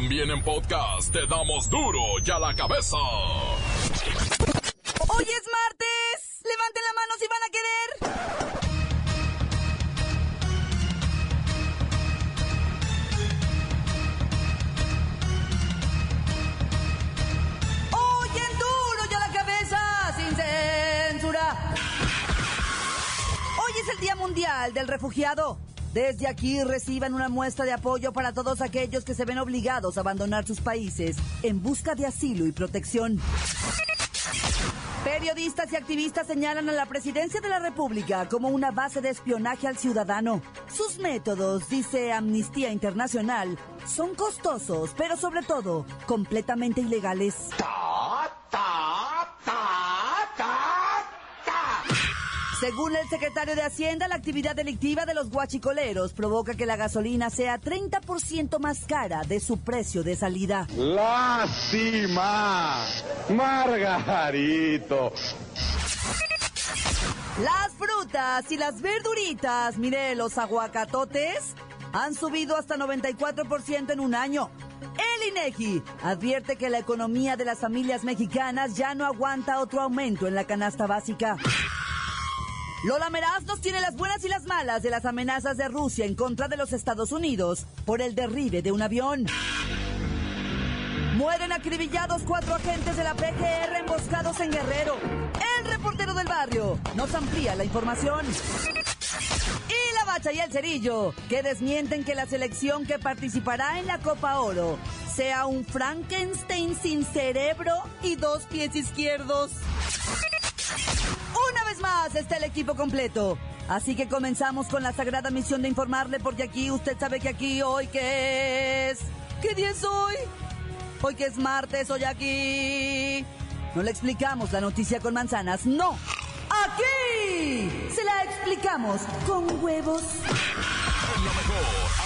También en podcast te damos duro y a la cabeza. Hoy es martes. Levanten la mano si van a querer. Hoy en duro y a la cabeza sin censura. Hoy es el Día Mundial del Refugiado. Desde aquí reciban una muestra de apoyo para todos aquellos que se ven obligados a abandonar sus países en busca de asilo y protección. Periodistas y activistas señalan a la presidencia de la República como una base de espionaje al ciudadano. Sus métodos, dice Amnistía Internacional, son costosos, pero sobre todo completamente ilegales. Según el secretario de Hacienda, la actividad delictiva de los guachicoleros provoca que la gasolina sea 30% más cara de su precio de salida. Lástima, Margarito. Las frutas y las verduritas, mire, los aguacatotes han subido hasta 94% en un año. El INEGI advierte que la economía de las familias mexicanas ya no aguanta otro aumento en la canasta básica. Lola Meraz nos tiene las buenas y las malas de las amenazas de Rusia en contra de los Estados Unidos por el derribe de un avión. Mueren acribillados cuatro agentes de la PGR emboscados en Guerrero. El reportero del barrio nos amplía la información. Y la bacha y el cerillo, que desmienten que la selección que participará en la Copa Oro sea un Frankenstein sin cerebro y dos pies izquierdos. Está el equipo completo. Así que comenzamos con la sagrada misión de informarle, porque aquí usted sabe que aquí hoy que es. ¿Qué día es hoy? Hoy que es martes, hoy aquí. No le explicamos la noticia con manzanas, no. Aquí se la explicamos con huevos.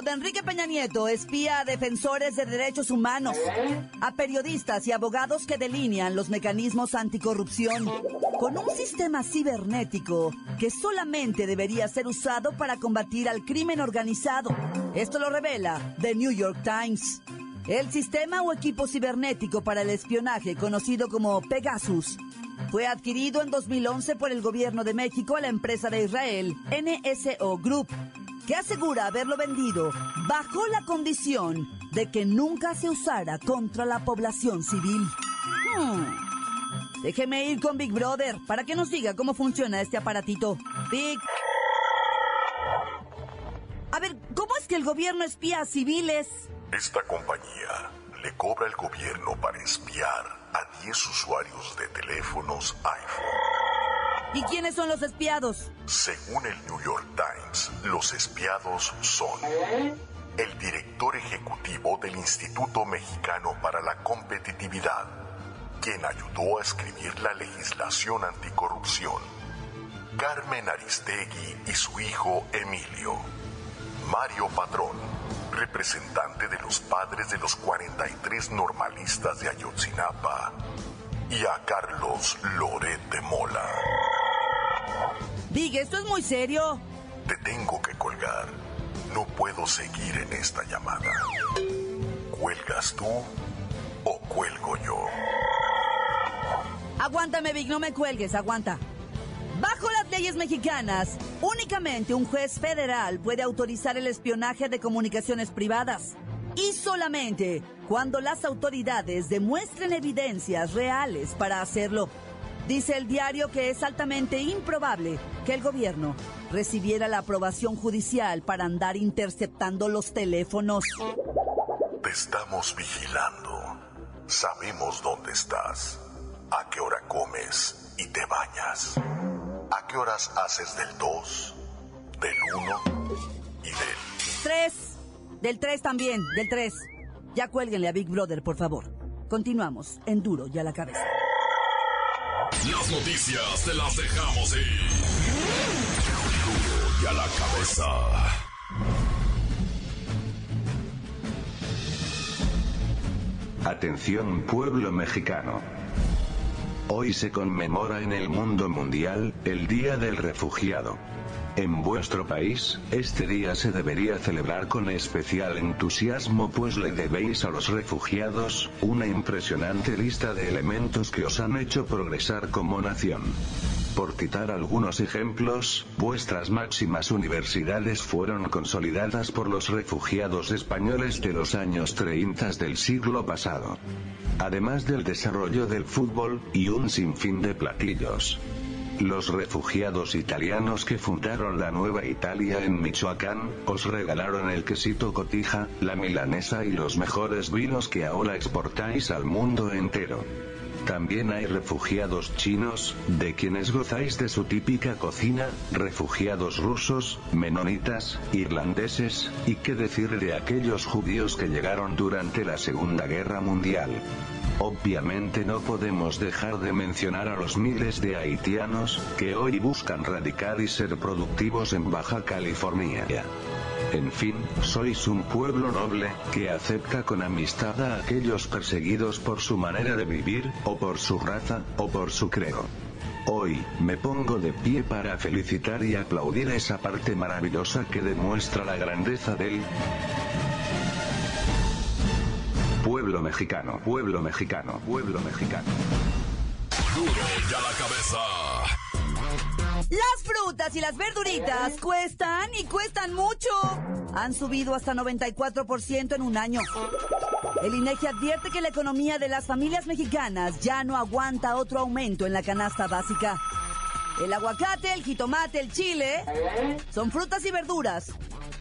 De Enrique Peña Nieto espía a defensores de derechos humanos, a periodistas y abogados que delinean los mecanismos anticorrupción, con un sistema cibernético que solamente debería ser usado para combatir al crimen organizado. Esto lo revela The New York Times. El sistema o equipo cibernético para el espionaje, conocido como Pegasus, fue adquirido en 2011 por el gobierno de México a la empresa de Israel, NSO Group, que asegura haberlo vendido bajo la condición de que nunca se usara contra la población civil. Hmm. Déjeme ir con Big Brother para que nos diga cómo funciona este aparatito. Big. A ver, ¿cómo es que el gobierno espía a civiles? Esta compañía le cobra al gobierno para espiar a 10 usuarios de teléfonos iPhone. ¿Y quiénes son los espiados? Según el New York Times, los espiados son el director ejecutivo del Instituto Mexicano para la Competitividad, quien ayudó a escribir la legislación anticorrupción, Carmen Aristegui y su hijo Emilio, Mario Padrón, representante de los padres de los 43 normalistas de Ayotzinapa, y a Carlos Loret de Mola. Big, esto es muy serio. Te tengo que colgar. No puedo seguir en esta llamada. ¿Cuelgas tú o cuelgo yo? Aguántame, Big, no me cuelgues, aguanta. Bajo las leyes mexicanas, únicamente un juez federal puede autorizar el espionaje de comunicaciones privadas. Y solamente cuando las autoridades demuestren evidencias reales para hacerlo. Dice el diario que es altamente improbable que el gobierno recibiera la aprobación judicial para andar interceptando los teléfonos. Te estamos vigilando. Sabemos dónde estás, a qué hora comes y te bañas, a qué horas haces del 2, del 1 y del... Tres. Del 3 también, del 3. Ya cuélguenle a Big Brother, por favor. Continuamos en Duro y a la cabeza. Las noticias te las dejamos ir. Y a la cabeza. Atención pueblo mexicano. Hoy se conmemora en el mundo mundial el Día del Refugiado. En vuestro país, este día se debería celebrar con especial entusiasmo pues le debéis a los refugiados, una impresionante lista de elementos que os han hecho progresar como nación. Por citar algunos ejemplos, vuestras máximas universidades fueron consolidadas por los refugiados españoles de los años 30 del siglo pasado. Además del desarrollo del fútbol, y un sinfín de platillos. Los refugiados italianos que fundaron la Nueva Italia en Michoacán, os regalaron el quesito cotija, la milanesa y los mejores vinos que ahora exportáis al mundo entero. También hay refugiados chinos, de quienes gozáis de su típica cocina, refugiados rusos, menonitas, irlandeses, y qué decir de aquellos judíos que llegaron durante la Segunda Guerra Mundial. Obviamente no podemos dejar de mencionar a los miles de haitianos, que hoy buscan radicar y ser productivos en Baja California. En fin, sois un pueblo noble, que acepta con amistad a aquellos perseguidos por su manera de vivir, o por su raza, o por su credo. Hoy, me pongo de pie para felicitar y aplaudir esa parte maravillosa que demuestra la grandeza del pueblo mexicano, pueblo mexicano, pueblo mexicano. Duro y a la cabeza. Las frutas y las verduritas cuestan y cuestan mucho. Han subido hasta 94% en un año. El INEGI advierte que la economía de las familias mexicanas ya no aguanta otro aumento en la canasta básica. El aguacate, el jitomate, el chile son frutas y verduras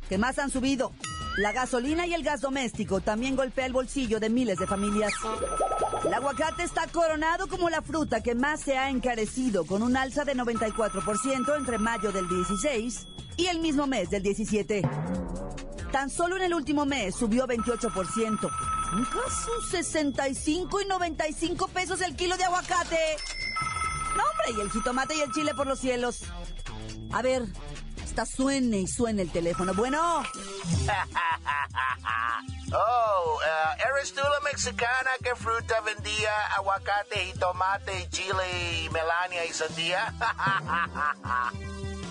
que más han subido. La gasolina y el gas doméstico también golpea el bolsillo de miles de familias. El aguacate está coronado como la fruta que más se ha encarecido, con un alza de 94% entre mayo del 16 y el mismo mes del 17. Tan solo en el último mes subió 28%. Un caso 65 y 95 pesos el kilo de aguacate. No, hombre, y el jitomate y el chile por los cielos. A ver, está suene y suene el teléfono. Bueno. oh, uh, ¿eres tú la mexicana que fruta vendía aguacate y tomate y chile y melania y sandía?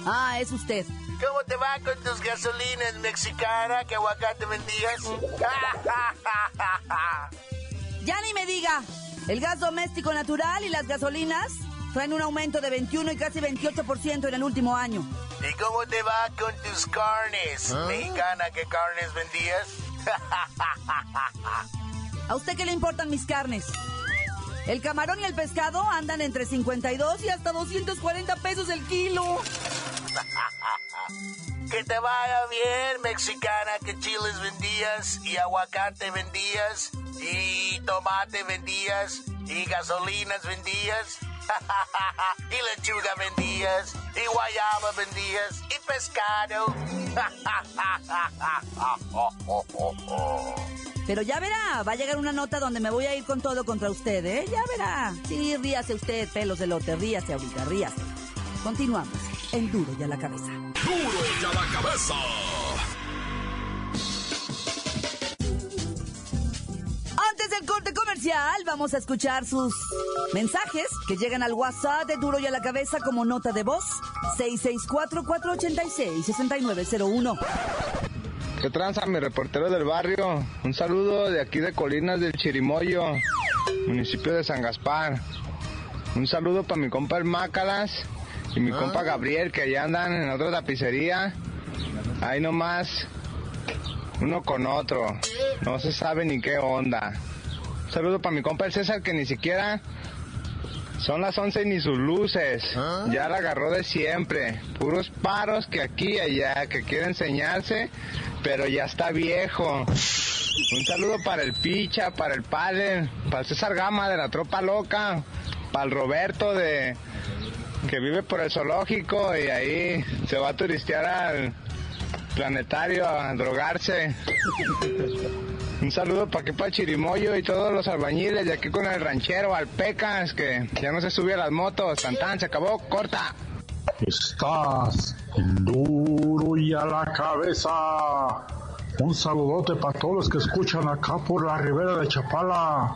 ah, es usted. ¿Cómo te va con tus gasolinas mexicana que aguacate vendías? ya ni me diga. El gas doméstico natural y las gasolinas traen un aumento de 21 y casi 28% en el último año. ¿Y cómo te va con tus carnes? ¿Mexicana qué carnes vendías? ¿A usted qué le importan mis carnes? El camarón y el pescado andan entre 52 y hasta 240 pesos el kilo. que te vaya bien, mexicana, que chiles vendías y aguacate vendías y tomate vendías y gasolinas vendías. y lechuga vendías, y guayaba vendías, y pescado. Pero ya verá, va a llegar una nota donde me voy a ir con todo contra usted, ¿eh? Ya verá. Sí, ríase usted, pelos de lote, ríase ahorita, ríase. Continuamos, en duro y a la cabeza. Duro y a la cabeza. Comercial, vamos a escuchar sus mensajes que llegan al WhatsApp de Duro y a la Cabeza como nota de voz 664-486-6901. ¿Qué tranza, mi reportero del barrio? Un saludo de aquí de Colinas del Chirimoyo, municipio de San Gaspar. Un saludo para mi compa el Mácalas y mi compa Gabriel, que allá andan en otra tapicería. Ahí nomás, uno con otro. No se sabe ni qué onda. Un saludo para mi compa el César, que ni siquiera son las 11 ni sus luces. Ya la agarró de siempre. Puros paros que aquí y allá, que quiere enseñarse, pero ya está viejo. Un saludo para el Picha, para el Padre, para el César Gama de la Tropa Loca, para el Roberto de que vive por el zoológico y ahí se va a turistear al planetario a drogarse. Un saludo para aquí para Chirimoyo y todos los albañiles de aquí con el ranchero Alpecas, que ya no se sube a las motos. Santán, se acabó, corta. Estás duro y a la cabeza. Un saludote para todos los que escuchan acá por la ribera de Chapala.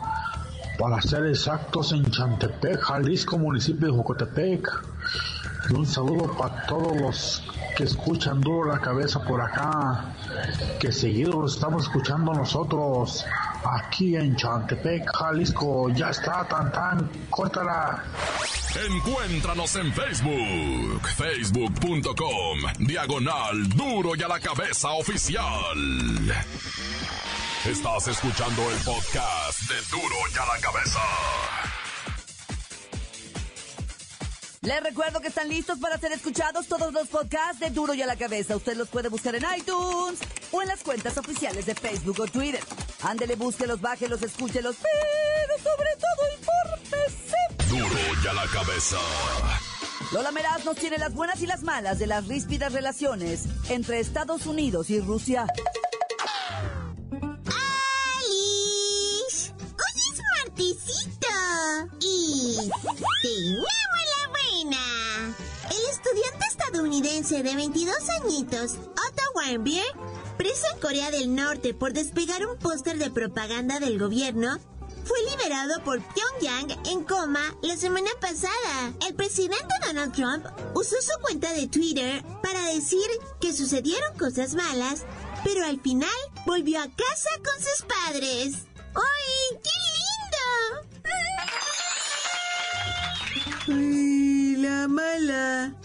Para ser exactos en Chantepec, Jalisco, municipio de Jocotepec. Y un saludo para todos los que escuchan duro la cabeza por acá, que seguido lo estamos escuchando nosotros aquí en Chantepec, Jalisco. Ya está, tan tan, córtala. Encuéntranos en Facebook, facebook.com, diagonal duro y a la cabeza oficial. Estás escuchando el podcast de duro y a la cabeza. Les recuerdo que están listos para ser escuchados todos los podcasts de Duro y a la Cabeza. Usted los puede buscar en iTunes o en las cuentas oficiales de Facebook o Twitter. Ándele, búsquelos, bájelos, escúchelos, pero sobre todo infórmese. Duro y a la cabeza. Lola Meraz nos tiene las buenas y las malas de las ríspidas relaciones entre Estados Unidos y Rusia. ¡Alice! ¡Hoy es martesito! Y tenemos estadounidense de 22 añitos, Otto Warmbier, preso en Corea del Norte por despegar un póster de propaganda del gobierno, fue liberado por Pyongyang en coma la semana pasada. El presidente Donald Trump usó su cuenta de Twitter para decir que sucedieron cosas malas, pero al final volvió a casa con sus padres. ¡Ay, qué lindo! ¡Ay, la mala!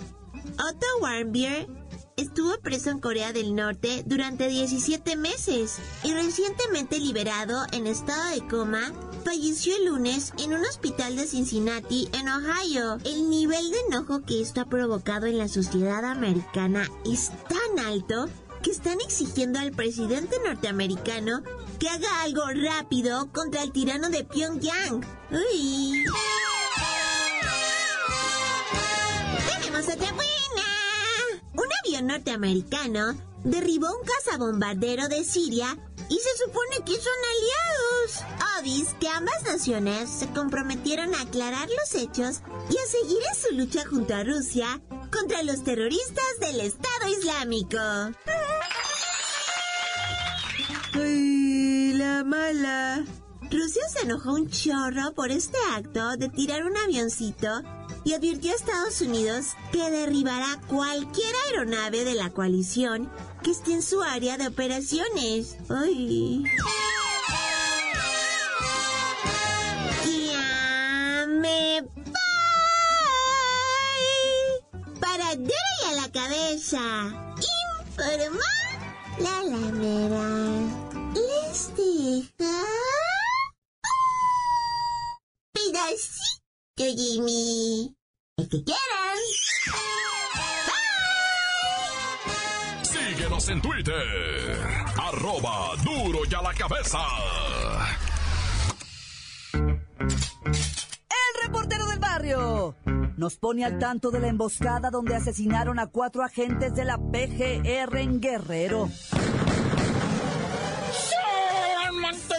Otto Warmbier estuvo preso en Corea del Norte durante 17 meses y recientemente liberado en estado de coma, falleció el lunes en un hospital de Cincinnati, en Ohio. El nivel de enojo que esto ha provocado en la sociedad americana es tan alto que están exigiendo al presidente norteamericano que haga algo rápido contra el tirano de Pyongyang. ¡Uy! Norteamericano derribó un cazabombardero de Siria y se supone que son aliados. Obis que ambas naciones se comprometieron a aclarar los hechos y a seguir en su lucha junto a Rusia contra los terroristas del Estado Islámico. ¡Ay, la mala! Rusia se enojó un chorro por este acto de tirar un avioncito y advirtió a Estados Unidos que derribará cualquier aeronave de la coalición que esté en su área de operaciones. ¡Ay! Me. Para y a la cabeza. Informa la lamera. Les deja pedacito, Jimmy. El que quieran. Síguenos en Twitter, arroba duro y a la cabeza. El reportero del barrio nos pone al tanto de la emboscada donde asesinaron a cuatro agentes de la PGR en Guerrero.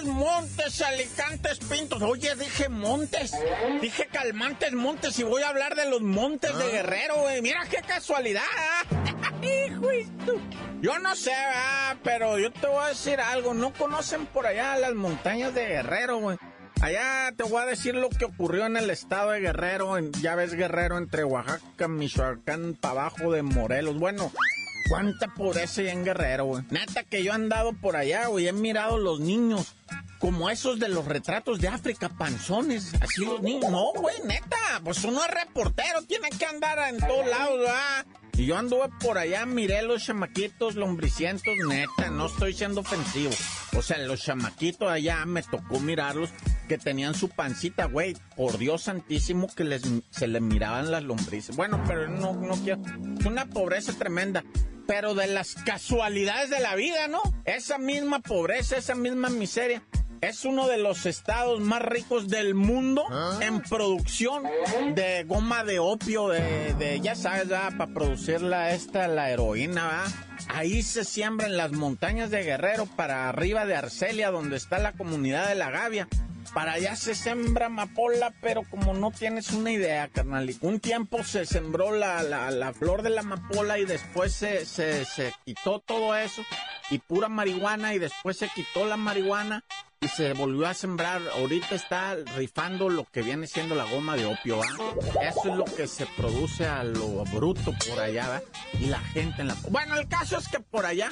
Montes, montes, alicantes, pintos. Oye, dije montes. Dije calmantes, montes. Y voy a hablar de los montes de Guerrero, güey. Mira qué casualidad. Hijo Yo no sé, ¿verdad? pero yo te voy a decir algo. No conocen por allá las montañas de Guerrero, güey. Allá te voy a decir lo que ocurrió en el estado de Guerrero. En, ya ves Guerrero entre Oaxaca, Michoacán, para abajo de Morelos. Bueno, cuánta pobreza hay en Guerrero, güey. Neta que yo he andado por allá, güey. He mirado los niños. Como esos de los retratos de África, panzones. Así los niños. No, güey, neta. Pues uno es reportero, tiene que andar en todos lados, ¿verdad? Y yo anduve por allá, miré los chamaquitos lombricientos, neta, no estoy siendo ofensivo. O sea, los chamaquitos allá me tocó mirarlos que tenían su pancita, güey. Por Dios santísimo que les, se les miraban las lombrices. Bueno, pero no, no quiero. Es una pobreza tremenda. Pero de las casualidades de la vida, ¿no? Esa misma pobreza, esa misma miseria es uno de los estados más ricos del mundo en producción de goma de opio, de, ya sabes, para producirla esta, la heroína, ¿va? Ahí se siembra en las montañas de Guerrero para arriba de Arcelia, donde está la comunidad de la Gavia. Para allá se sembra amapola, pero como no tienes una idea, carnal. Un tiempo se sembró la, la, flor de la amapola y después se, se, se quitó todo eso y pura marihuana y después se quitó la marihuana y se volvió a sembrar. Ahorita está rifando lo que viene siendo la goma de opio. Eso es lo que se produce a lo bruto por allá. ¿va? Y la gente en la... Bueno, el caso es que por allá,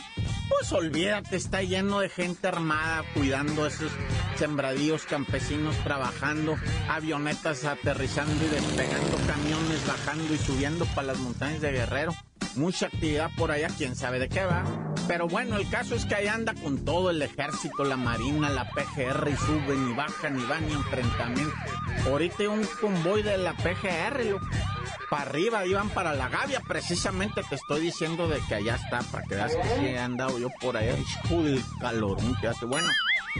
pues olvídate, está lleno de gente armada cuidando esos sembradíos campesinos trabajando, avionetas aterrizando y despegando, camiones bajando y subiendo para las montañas de Guerrero mucha actividad por allá, quién sabe de qué va. Pero bueno, el caso es que ahí anda con todo el ejército, la marina, la PGR y suben y bajan y van y enfrentamiento. Ahorita hay un convoy de la PGR, para arriba, iban para la Gavia, precisamente te estoy diciendo de que allá está, para que veas que sí he andado yo por allá, el calorón que hace. Bueno,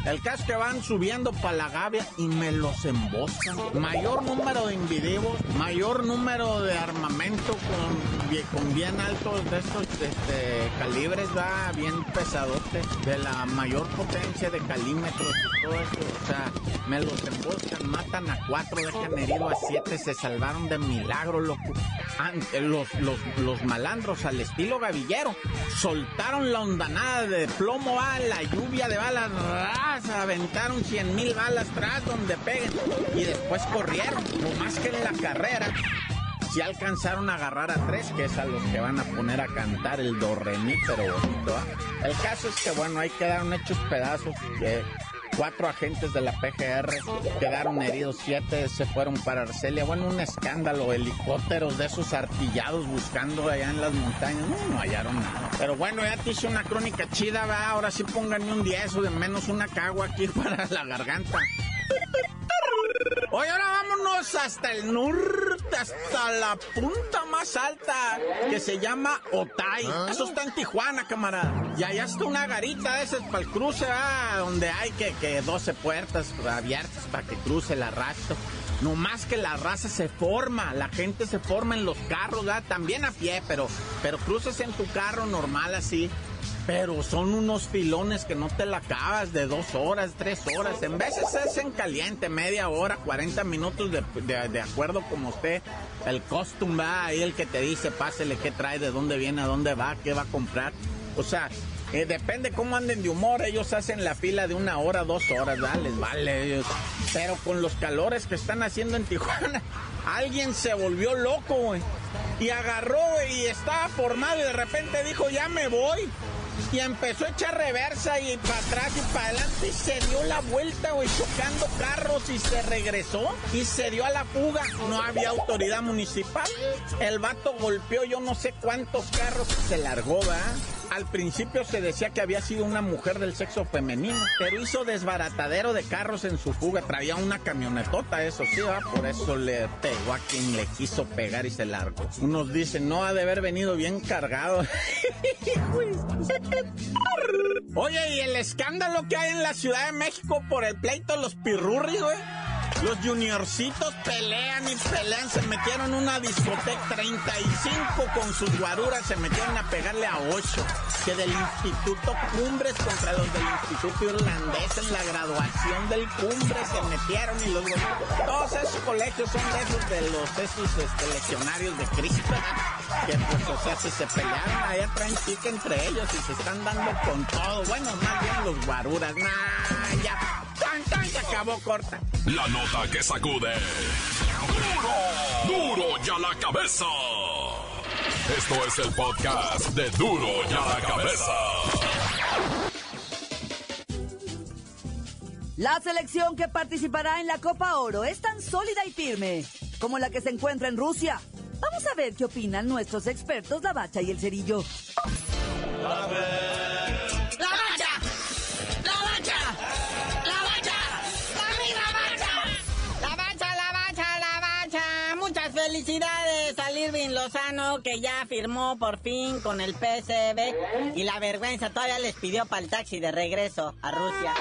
el caso que van subiendo para la Gavia y me los emboscan. Mayor número de individuos, mayor número de armamento con, bien altos de estos este, calibres, va bien pesadote, de la mayor potencia de calímetros y todo eso. O sea, me los emboscan, matan a cuatro, dejan herido a siete, se salvaron de milagro, loco. Los, los, los malandros al estilo gavillero soltaron la ondanada de plomo a la lluvia de balas aventaron cien mil balas atrás donde peguen y después corrieron, no más que en la carrera. Si alcanzaron a agarrar a tres, que es a los que van a poner a cantar el do re pero bonito. ¿ah? El caso es que bueno, ahí quedaron hechos pedazos. que cuatro agentes de la PGR quedaron heridos, siete se fueron para Arcelia. Bueno, un escándalo, helicópteros de esos artillados buscando allá en las montañas. No, hallaron nada. Pero bueno, ya te hice una crónica chida. Ahora sí pónganme un 10 o de menos una cagua aquí para la garganta. Hoy ahora vámonos hasta el norte, hasta la punta más alta, que se llama Otay. Ah. Eso está en Tijuana, camarada. Y allá está una garita esa para el cruce, donde hay que, que 12 puertas abiertas para que cruce la raza. No más que la raza se forma, la gente se forma en los carros, también a pie, pero, pero cruces en tu carro normal así pero son unos filones que no te la acabas de dos horas, tres horas. En veces es en caliente, media hora, 40 minutos de, acuerdo como usted. El costume va ahí el que te dice, pásele qué trae, de dónde viene, a dónde va, qué va a comprar. O sea, eh, depende cómo anden de humor. Ellos hacen la fila de una hora, dos horas, dale, vale. Ellos. Pero con los calores que están haciendo en Tijuana, alguien se volvió loco, güey. Y agarró, y estaba formado y de repente dijo, ya me voy y empezó a echar reversa y para atrás y para adelante y se dio la vuelta, güey, chocando carros y se regresó y se dio a la fuga. No había autoridad municipal. El vato golpeó yo no sé cuántos carros se largó, ¿va? Al principio se decía que había sido una mujer del sexo femenino, pero hizo desbaratadero de carros en su fuga. Traía una camionetota, eso sí, ¿va? por eso le pegó a quien le quiso pegar y se largó. Unos dicen, no ha de haber venido bien cargado. Oye, y el escándalo que hay en la Ciudad de México por el pleito de los pirurris, güey. Los juniorcitos pelean y pelean, se metieron una discoteca 35 con sus guaruras, se metieron a pegarle a 8. Que del Instituto Cumbres contra los del Instituto Irlandés en la graduación del Cumbre se metieron y los todos esos colegios son de esos de los esos este, legionarios de Cristo que pues o sea si se pelearon allá traen chica entre ellos y se están dando con todo bueno más bien los guaruras nah, ya se acabó corta. La nota que sacude. ¡Duro! ¡Duro ya la cabeza! Esto es el podcast de Duro ya la cabeza. La selección que participará en la Copa Oro es tan sólida y firme como la que se encuentra en Rusia. Vamos a ver qué opinan nuestros expertos, la bacha y el cerillo. Felicidades Que ya firmó por fin con el PSB y la vergüenza todavía les pidió para el taxi de regreso a Rusia.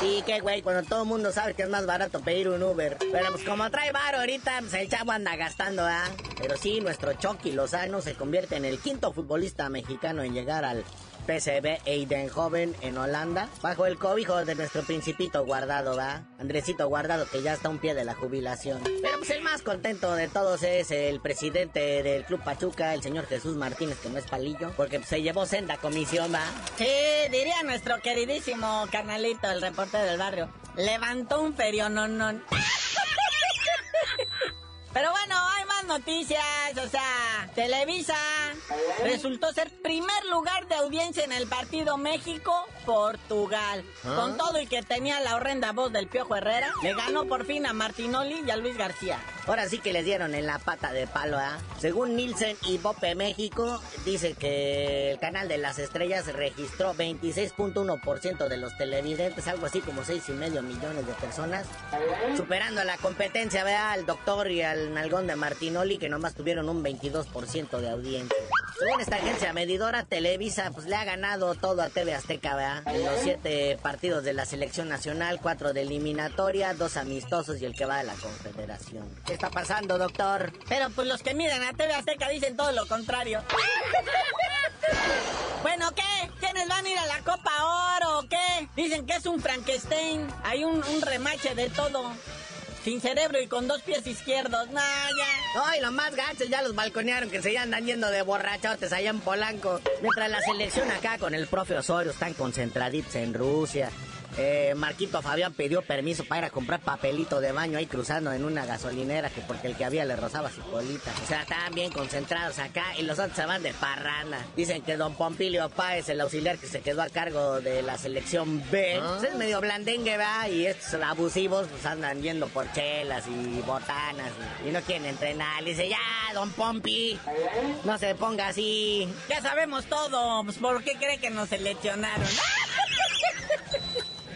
Sí, qué güey, cuando todo el mundo sabe que es más barato pedir un Uber. Pero pues como trae bar ahorita, pues el chavo anda gastando, ¿ah? Pero sí, nuestro Chucky Lozano se convierte en el quinto futbolista mexicano en llegar al PSV Eindhoven en Holanda, bajo el cobijo de nuestro principito guardado, ¿va? Andresito guardado, que ya está a un pie de la jubilación. Pero pues el más contento de todos es el presidente del Club Pachuca, el señor Jesús Martínez, que no es palillo, porque pues, se llevó senda comisión, ¿va? Sí, diría nuestro queridísimo carnalito, el reporte del barrio. Levantó un ferio, no, no. Pero bueno, noticias, o sea, Televisa resultó ser primer lugar de audiencia en el partido México-Portugal. Con todo y que tenía la horrenda voz del Piojo Herrera, le ganó por fin a Martinoli y a Luis García. Ahora sí que les dieron en la pata de palo, ¿ah? Según Nielsen y Bope México, dice que el canal de las estrellas registró 26.1% de los televidentes, algo así como 6,5 millones de personas, superando a la competencia, vea, al doctor y al nalgón de Que nomás tuvieron un 22% de audiencia. Según esta agencia medidora, Televisa pues le ha ganado todo a TV Azteca, ¿verdad? En los siete partidos de la selección nacional, cuatro de eliminatoria, dos amistosos y el que va de la confederación. ¿Qué está pasando, doctor? Pero pues los que miran a TV Azteca dicen todo lo contrario. Bueno, ¿qué? ¿Quiénes van a ir a la Copa Oro o qué? Dicen que es un Frankenstein. Hay un, un remache de todo. Sin cerebro y con dos pies izquierdos. Nah, ya. Ay, los más gachos ya los balconearon que se andan yendo de borrachotes allá en Polanco. Mientras la selección acá con el profe Osorio están concentraditos en Rusia. Eh, Marquito Fabián pidió permiso para ir a comprar papelito de baño ahí cruzando en una gasolinera que porque el que había le rozaba su colita. O sea, estaban bien concentrados acá y los otros se van de parrana. Dicen que don Pompilio Páez, el auxiliar que se quedó a cargo de la selección B, pues es medio blandengue, va, y estos abusivos pues andan yendo por chelas y botanas y, y no quieren entrenar. Le dice, ya, don Pompi, no se ponga así. Ya sabemos todo. Pues, ¿Por qué cree que nos seleccionaron?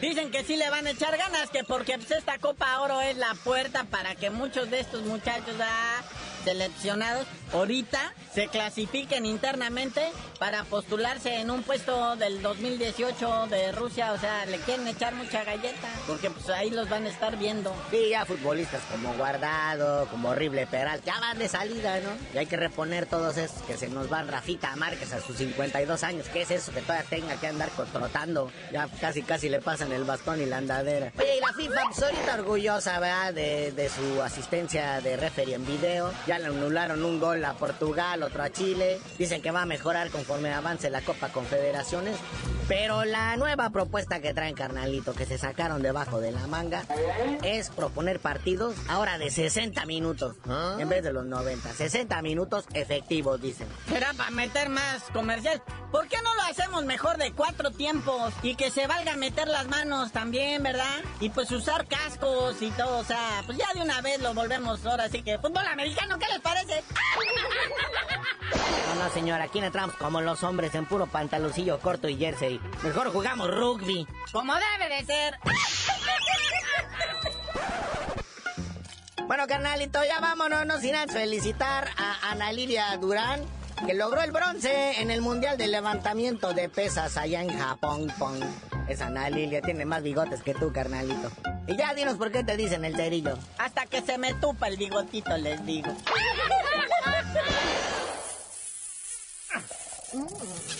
Dicen que sí le van a echar ganas, que porque pues, esta Copa Oro es la puerta para que muchos de estos muchachos ah, seleccionados ahorita se clasifiquen internamente para postularse en un puesto del 2018 de Rusia. O sea, le quieren echar mucha galleta, porque pues ahí los van a estar viendo. Sí, ya futbolistas como Guardado, como Horrible Peral, ya van de salida, ¿no? Y hay que reponer todos esos que se nos van Rafita Márquez a sus 52 años. ¿Qué es eso que todavía tenga que andar trotando? Ya casi casi le pasan el bastón y la andadera. Oye, y la FIFA pues ahorita orgullosa, ¿verdad? De, de su asistencia de referee en video. Ya le anularon un gol a Portugal, otro a Chile. Dicen que va a mejorar conforme avance la Copa Confederaciones. Pero la nueva propuesta que traen, carnalito, que se sacaron debajo de la manga, es proponer partidos ahora de 60 minutos en vez de los 90. 60 minutos efectivos, dicen. Será para meter más comercial. ¿Por qué no lo hacemos mejor de cuatro tiempos? Y que se valga meter las manos también, ¿verdad? Y pues usar cascos y todo, o sea, pues ya de una vez lo volvemos ahora, así que fútbol americano, ¿qué les parece? No, no, señor, aquí entramos como los hombres en puro pantaloncillo corto y jersey. Mejor jugamos rugby. Como debe de ser. Bueno, carnalito, ya vámonos, no sin antes felicitar a Ana Lidia Durán, que logró el bronce en el Mundial de Levantamiento de Pesas allá en Japón. Pong. Esa Ana Lilia tiene más bigotes que tú, carnalito. Y ya dinos por qué te dicen el cerillo. Hasta que se me tupa el bigotito, les digo.